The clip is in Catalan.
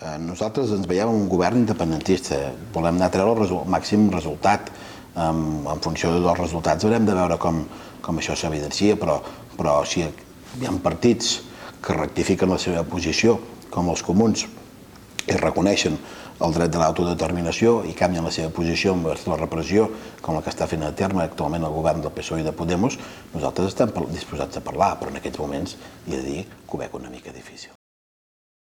Eh, nosaltres ens veiem un govern independentista. Volem anar a treure el, resu el màxim resultat. Um, en funció dels resultats haurem de veure com, com això s'evidencia, però, però si hi ha partits que rectifiquen la seva posició, com els comuns, i reconeixen el dret de l'autodeterminació i canvien la seva posició envers la repressió com la que està fent a terme actualment el govern del PSOE i de Podemos, nosaltres estem disposats a parlar, però en aquests moments, he de dir, que ho veig una mica difícil.